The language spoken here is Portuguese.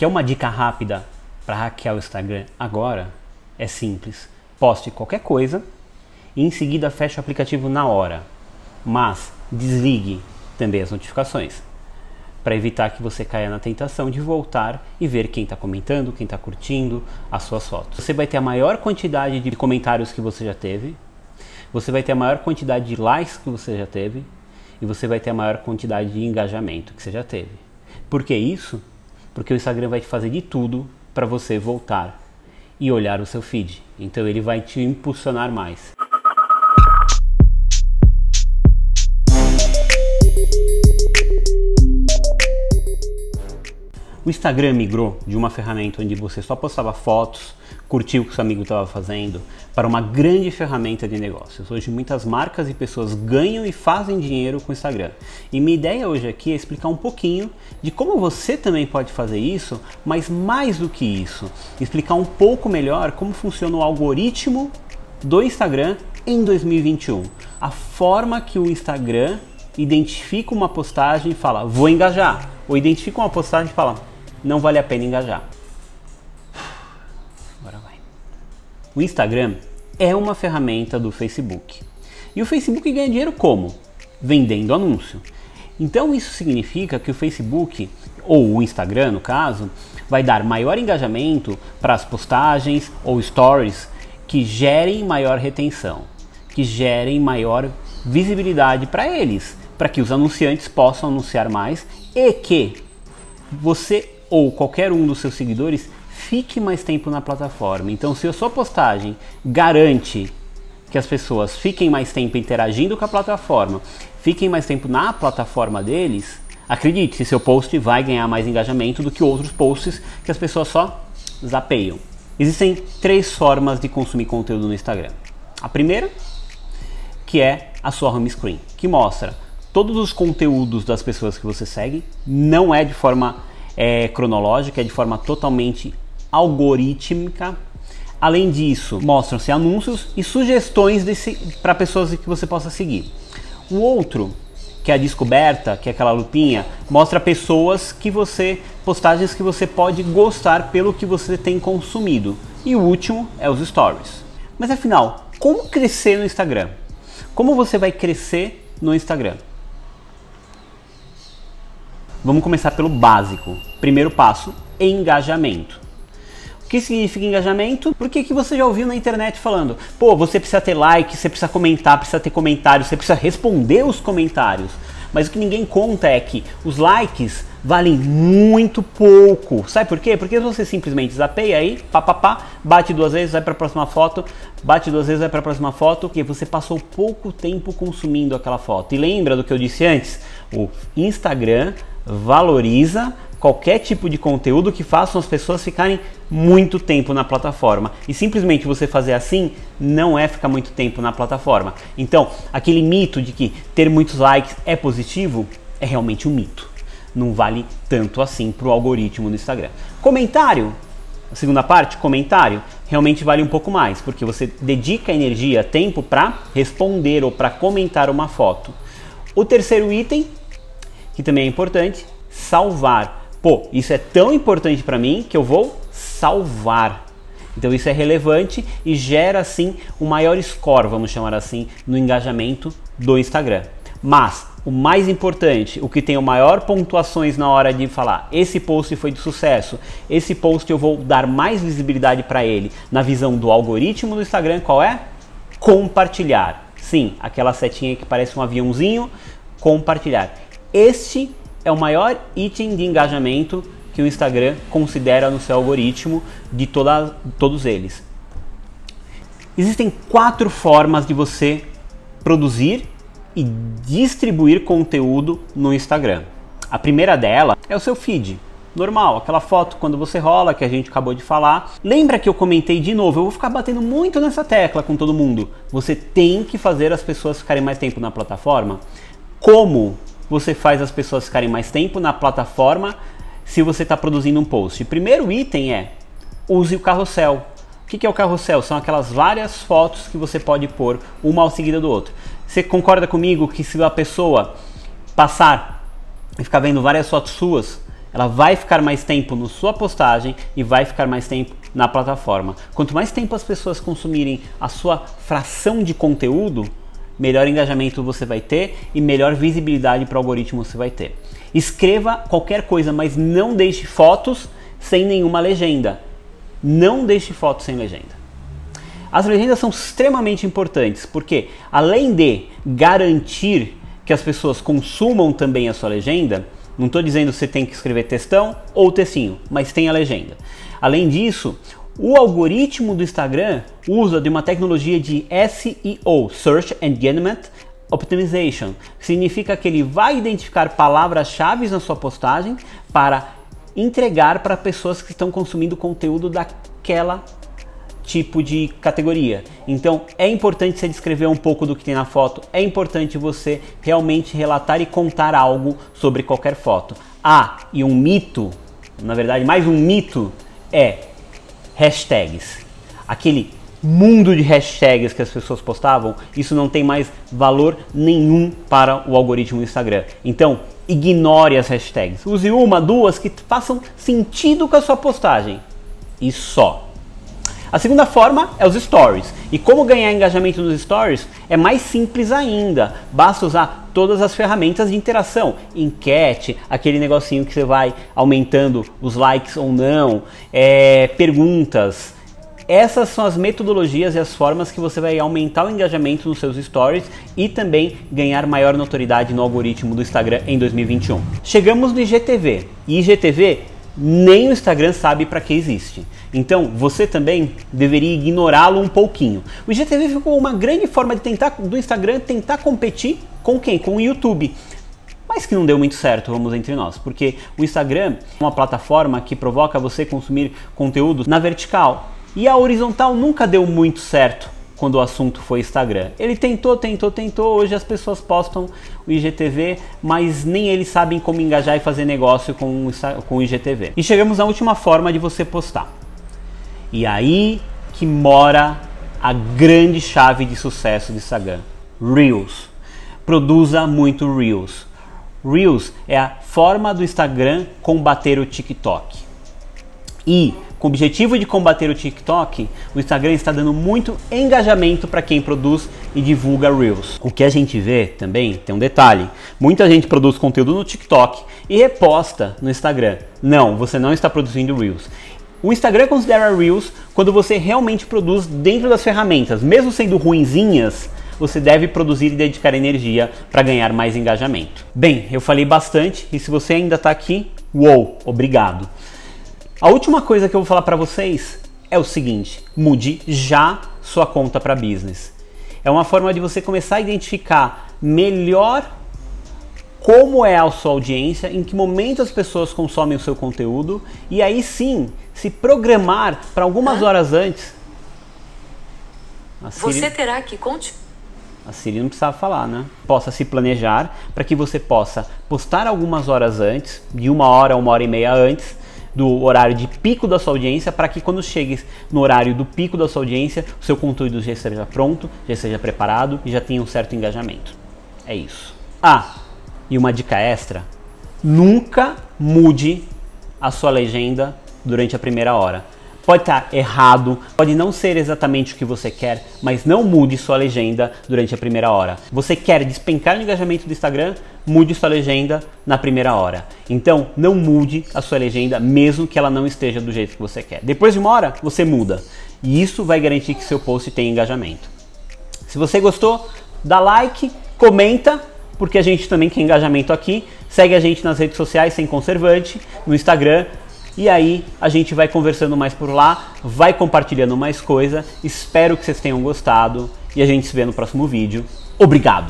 Quer uma dica rápida para hackear o Instagram agora? É simples. Poste qualquer coisa e em seguida feche o aplicativo na hora. Mas desligue também as notificações para evitar que você caia na tentação de voltar e ver quem está comentando, quem está curtindo as suas fotos. Você vai ter a maior quantidade de comentários que você já teve, você vai ter a maior quantidade de likes que você já teve e você vai ter a maior quantidade de engajamento que você já teve. Por que isso? Porque o Instagram vai te fazer de tudo para você voltar e olhar o seu feed. Então ele vai te impulsionar mais. O Instagram migrou de uma ferramenta onde você só postava fotos, curtia o que seu amigo estava fazendo, para uma grande ferramenta de negócios. Hoje muitas marcas e pessoas ganham e fazem dinheiro com o Instagram. E minha ideia hoje aqui é explicar um pouquinho de como você também pode fazer isso, mas mais do que isso, explicar um pouco melhor como funciona o algoritmo do Instagram em 2021. A forma que o Instagram identifica uma postagem e fala, vou engajar. Ou identifica uma postagem e fala, não vale a pena engajar. Agora vai. O Instagram é uma ferramenta do Facebook. E o Facebook ganha dinheiro como? Vendendo anúncio. Então isso significa que o Facebook, ou o Instagram no caso, vai dar maior engajamento para as postagens ou stories que gerem maior retenção, que gerem maior visibilidade para eles, para que os anunciantes possam anunciar mais e que você ou qualquer um dos seus seguidores fique mais tempo na plataforma. Então, se a sua postagem garante que as pessoas fiquem mais tempo interagindo com a plataforma, fiquem mais tempo na plataforma deles, acredite, seu post vai ganhar mais engajamento do que outros posts que as pessoas só zapeiam. Existem três formas de consumir conteúdo no Instagram. A primeira, que é a sua home screen, que mostra todos os conteúdos das pessoas que você segue, não é de forma é, cronológica, é de forma totalmente algorítmica. Além disso, mostram-se anúncios e sugestões para pessoas que você possa seguir. O outro, que é a descoberta, que é aquela lupinha, mostra pessoas que você, postagens que você pode gostar pelo que você tem consumido. E o último é os stories. Mas afinal, como crescer no Instagram? Como você vai crescer no Instagram? Vamos começar pelo básico. Primeiro passo: engajamento. Que significa engajamento? Porque que você já ouviu na internet falando, pô, você precisa ter like, você precisa comentar, precisa ter comentários, você precisa responder os comentários. Mas o que ninguém conta é que os likes valem muito pouco. Sabe por quê? Porque você simplesmente zapeia aí, papapá, bate duas vezes, vai para a próxima foto, bate duas vezes, vai para a próxima foto, porque você passou pouco tempo consumindo aquela foto. E lembra do que eu disse antes? O Instagram valoriza qualquer tipo de conteúdo que faça as pessoas ficarem muito tempo na plataforma. E simplesmente você fazer assim não é ficar muito tempo na plataforma. Então, aquele mito de que ter muitos likes é positivo é realmente um mito. Não vale tanto assim para o algoritmo do Instagram. Comentário, a segunda parte, comentário, realmente vale um pouco mais, porque você dedica energia, tempo para responder ou para comentar uma foto. O terceiro item que também é importante, salvar. Pô, isso é tão importante para mim que eu vou salvar. Então isso é relevante e gera assim um maior score, vamos chamar assim, no engajamento do Instagram. Mas o mais importante, o que tem o maior pontuações na hora de falar, esse post foi de sucesso, esse post eu vou dar mais visibilidade para ele, na visão do algoritmo do Instagram, qual é? Compartilhar. Sim, aquela setinha que parece um aviãozinho, compartilhar. Este é o maior item de engajamento que o Instagram considera no seu algoritmo de toda, todos eles. Existem quatro formas de você produzir e distribuir conteúdo no Instagram. A primeira dela é o seu feed. Normal, aquela foto quando você rola que a gente acabou de falar. Lembra que eu comentei de novo? Eu vou ficar batendo muito nessa tecla com todo mundo. Você tem que fazer as pessoas ficarem mais tempo na plataforma. Como você faz as pessoas ficarem mais tempo na plataforma se você está produzindo um post. Primeiro item é use o carrossel. O que é o carrossel? São aquelas várias fotos que você pode pôr uma ao seguida do outro. Você concorda comigo que se a pessoa passar e ficar vendo várias fotos suas ela vai ficar mais tempo na sua postagem e vai ficar mais tempo na plataforma. Quanto mais tempo as pessoas consumirem a sua fração de conteúdo, melhor engajamento você vai ter e melhor visibilidade para o algoritmo você vai ter. Escreva qualquer coisa, mas não deixe fotos sem nenhuma legenda. Não deixe fotos sem legenda. As legendas são extremamente importantes porque, além de garantir que as pessoas consumam também a sua legenda, não estou dizendo que você tem que escrever textão ou textinho, mas tem a legenda. Além disso, o algoritmo do Instagram usa de uma tecnologia de SEO, Search Engagement Optimization, significa que ele vai identificar palavras-chave na sua postagem para entregar para pessoas que estão consumindo conteúdo daquela tipo de categoria. Então é importante você descrever um pouco do que tem na foto, é importante você realmente relatar e contar algo sobre qualquer foto. Ah, e um mito, na verdade, mais um mito é hashtags. Aquele mundo de hashtags que as pessoas postavam, isso não tem mais valor nenhum para o algoritmo do Instagram. Então, ignore as hashtags. Use uma, duas que façam sentido com a sua postagem. E só. A segunda forma é os stories. E como ganhar engajamento nos stories é mais simples ainda. Basta usar todas as ferramentas de interação, enquete, aquele negocinho que você vai aumentando os likes ou não, é, perguntas. Essas são as metodologias e as formas que você vai aumentar o engajamento nos seus stories e também ganhar maior notoriedade no algoritmo do Instagram em 2021. Chegamos no IGTV. IGTV nem o Instagram sabe para que existe. Então você também deveria ignorá-lo um pouquinho. O IGTV ficou uma grande forma de tentar do Instagram tentar competir com quem? Com o YouTube. Mas que não deu muito certo, vamos entre nós, porque o Instagram é uma plataforma que provoca você consumir conteúdo na vertical. E a horizontal nunca deu muito certo quando o assunto foi Instagram. Ele tentou, tentou, tentou. Hoje as pessoas postam o IGTV, mas nem eles sabem como engajar e fazer negócio com o, com o IGTV. E chegamos na última forma de você postar. E aí que mora a grande chave de sucesso do Instagram: Reels. Produza muito Reels. Reels é a forma do Instagram combater o TikTok. E com o objetivo de combater o TikTok, o Instagram está dando muito engajamento para quem produz e divulga Reels. O que a gente vê também tem um detalhe: muita gente produz conteúdo no TikTok e reposta no Instagram. Não, você não está produzindo Reels. O Instagram considera Reels quando você realmente produz dentro das ferramentas, mesmo sendo ruinzinhas, você deve produzir e dedicar energia para ganhar mais engajamento. Bem, eu falei bastante e se você ainda está aqui, uou, obrigado. A última coisa que eu vou falar para vocês é o seguinte: mude já sua conta para business. É uma forma de você começar a identificar melhor como é a sua audiência, em que momento as pessoas consomem o seu conteúdo e aí sim se programar para algumas horas antes. Siri, você terá que continuar. A Siri não precisava falar, né? Possa se planejar para que você possa postar algumas horas antes, de uma hora a uma hora e meia antes, do horário de pico da sua audiência para que quando chegue no horário do pico da sua audiência, o seu conteúdo já esteja pronto, já esteja preparado e já tenha um certo engajamento. É isso. Ah, e uma dica extra: nunca mude a sua legenda durante a primeira hora. Pode estar errado, pode não ser exatamente o que você quer, mas não mude sua legenda durante a primeira hora. Você quer despencar o engajamento do Instagram? Mude sua legenda na primeira hora. Então, não mude a sua legenda, mesmo que ela não esteja do jeito que você quer. Depois de uma hora, você muda. E isso vai garantir que seu post tenha engajamento. Se você gostou, dá like, comenta, porque a gente também quer engajamento aqui. Segue a gente nas redes sociais sem conservante, no Instagram, e aí a gente vai conversando mais por lá, vai compartilhando mais coisa. Espero que vocês tenham gostado e a gente se vê no próximo vídeo. Obrigado!